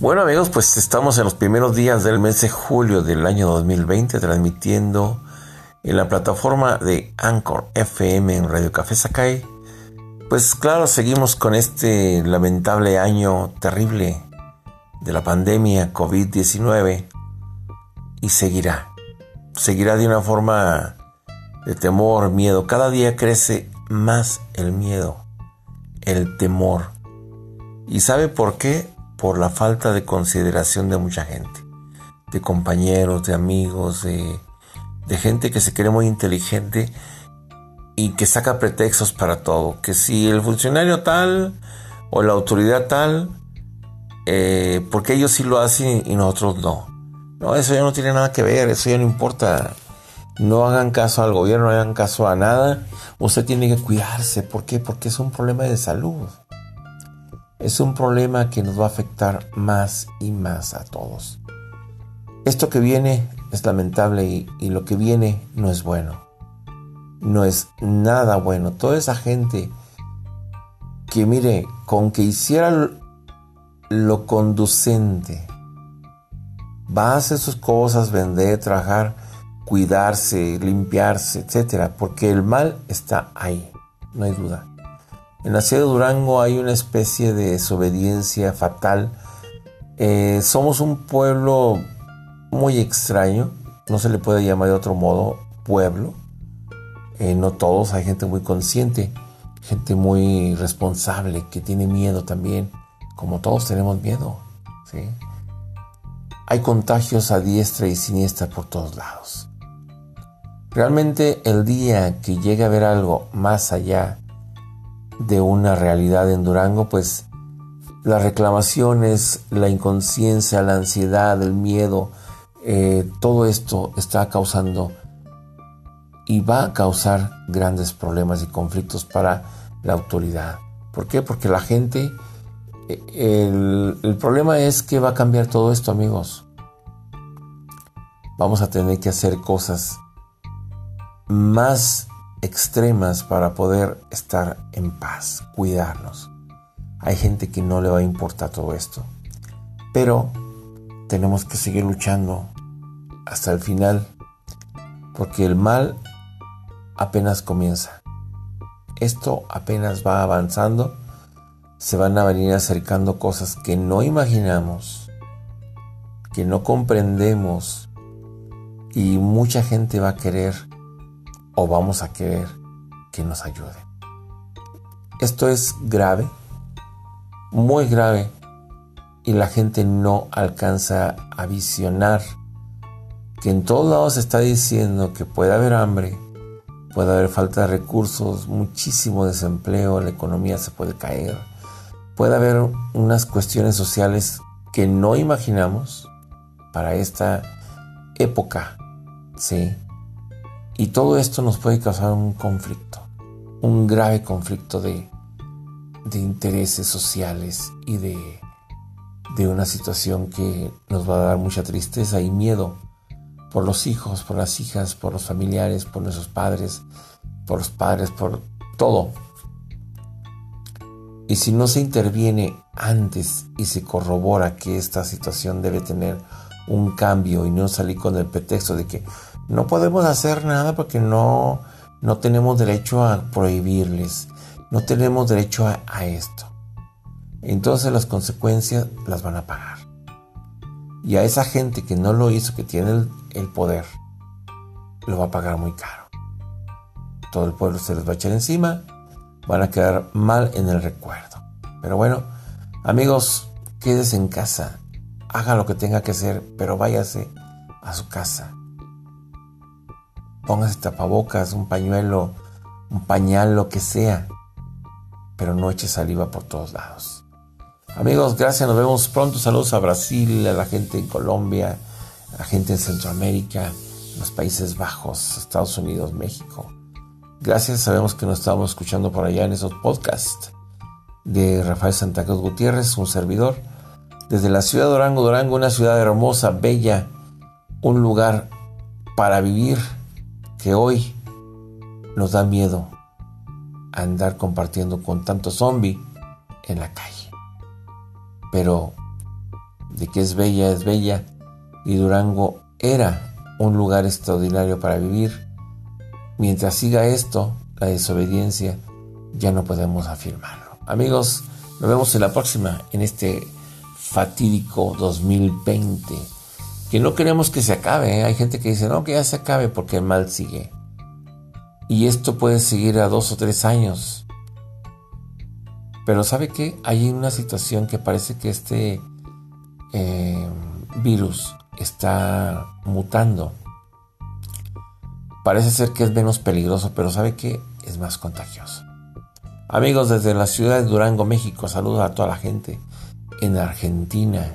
Bueno amigos, pues estamos en los primeros días del mes de julio del año 2020 transmitiendo en la plataforma de Anchor FM en Radio Café Sakai. Pues claro, seguimos con este lamentable año terrible de la pandemia COVID-19 y seguirá. Seguirá de una forma de temor, miedo. Cada día crece más el miedo, el temor. ¿Y sabe por qué? Por la falta de consideración de mucha gente, de compañeros, de amigos, de, gente que se cree muy inteligente y que saca pretextos para todo. Que si el funcionario tal o la autoridad tal, eh, porque ellos sí lo hacen y nosotros no. No, eso ya no tiene nada que ver, eso ya no importa. No hagan caso al gobierno, no hagan caso a nada. Usted tiene que cuidarse. ¿Por qué? Porque es un problema de salud es un problema que nos va a afectar más y más a todos. Esto que viene es lamentable y, lo que viene no es bueno. No es nada bueno. Toda esa gente que mire, con que hiciera lo conducente, va a hacer sus cosas, vender, trabajar, cuidarse, limpiarse, etcétera, porque el mal está ahí, no hay duda. En la ciudad de Durango hay una especie de desobediencia fatal. Eh, somos un pueblo muy extraño, no se le puede llamar de otro modo pueblo. Eh, no todos, hay gente muy consciente, gente muy responsable, que tiene miedo también, como todos tenemos miedo. Hay contagios a diestra y siniestra por todos lados. Realmente el día que llegue a haber algo más allá de una realidad en Durango, pues las reclamaciones, la inconsciencia, la ansiedad, el miedo, eh, todo esto está causando y va a causar grandes problemas y conflictos para la autoridad. ¿Por qué? Porque la gente, eh, el, el problema es que va a cambiar todo esto, amigos. Vamos a tener que hacer cosas más extremas para poder estar en paz, cuidarnos. Hay gente que no le va a importar todo esto, pero tenemos que seguir luchando hasta el final, porque el mal apenas comienza. Esto apenas va avanzando, se van a venir acercando cosas que no imaginamos, que no comprendemos, y mucha gente va a querer o vamos a querer que nos ayude. Esto es grave, muy grave, y la gente no alcanza a visionar que en todos lados se está diciendo que puede haber hambre, puede haber falta de recursos, muchísimo desempleo, la economía se puede caer, puede haber unas cuestiones sociales que no imaginamos para esta época, ¿sí? Y todo esto nos puede causar un conflicto, un grave conflicto de, intereses sociales y de, de una situación que nos va a dar mucha tristeza y miedo por los hijos, por las hijas, por los familiares, por nuestros padres, por los padres, por todo. Y si no se interviene antes y se corrobora que esta situación debe tener un cambio y no salir con el pretexto de que no podemos hacer nada porque no, no tenemos derecho a prohibirles, no tenemos derecho a, esto. Entonces las consecuencias las van a pagar. Y a esa gente que no lo hizo, que tiene el, el poder, lo va a pagar muy caro. Todo el pueblo se les va a echar encima, van a quedar mal en el recuerdo. Pero bueno, amigos, quédese en casa, haga lo que tenga que hacer, pero váyase a su casa póngase tapabocas, un pañuelo, un pañal, lo que sea, pero no eche saliva por todos lados. Amigos, gracias, nos vemos pronto. Saludos a Brasil, a la gente en Colombia, a la gente en Centroamérica, los Países Bajos, Estados Unidos, México. Gracias, sabemos que nos estamos escuchando por allá en esos podcasts de Rafael Santa Cruz Gutiérrez, un servidor, desde la ciudad de Durango, Durango, una ciudad hermosa, bella, un lugar para vivir que hoy nos da miedo andar compartiendo con tanto zombie en la calle. Pero de que es bella, es bella, y Durango era un lugar extraordinario para vivir. Mientras siga esto, la desobediencia, ya no podemos afirmarlo. Amigos, nos vemos en la próxima, en este fatídico 2020, que no queremos que se acabe. ¿eh? Hay gente que dice, no, que ya se acabe porque el mal sigue. Y esto puede seguir a dos o tres años. Pero ¿sabe qué? Hay una situación que parece que este eh, virus está mutando. Parece ser que es menos peligroso, pero ¿sabe qué? Es más contagioso. Amigos desde la ciudad de Durango, México, saludos a toda la gente en Argentina.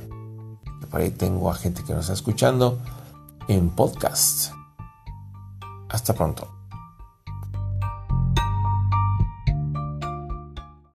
Por ahí tengo a gente que nos está escuchando en podcast. Hasta pronto.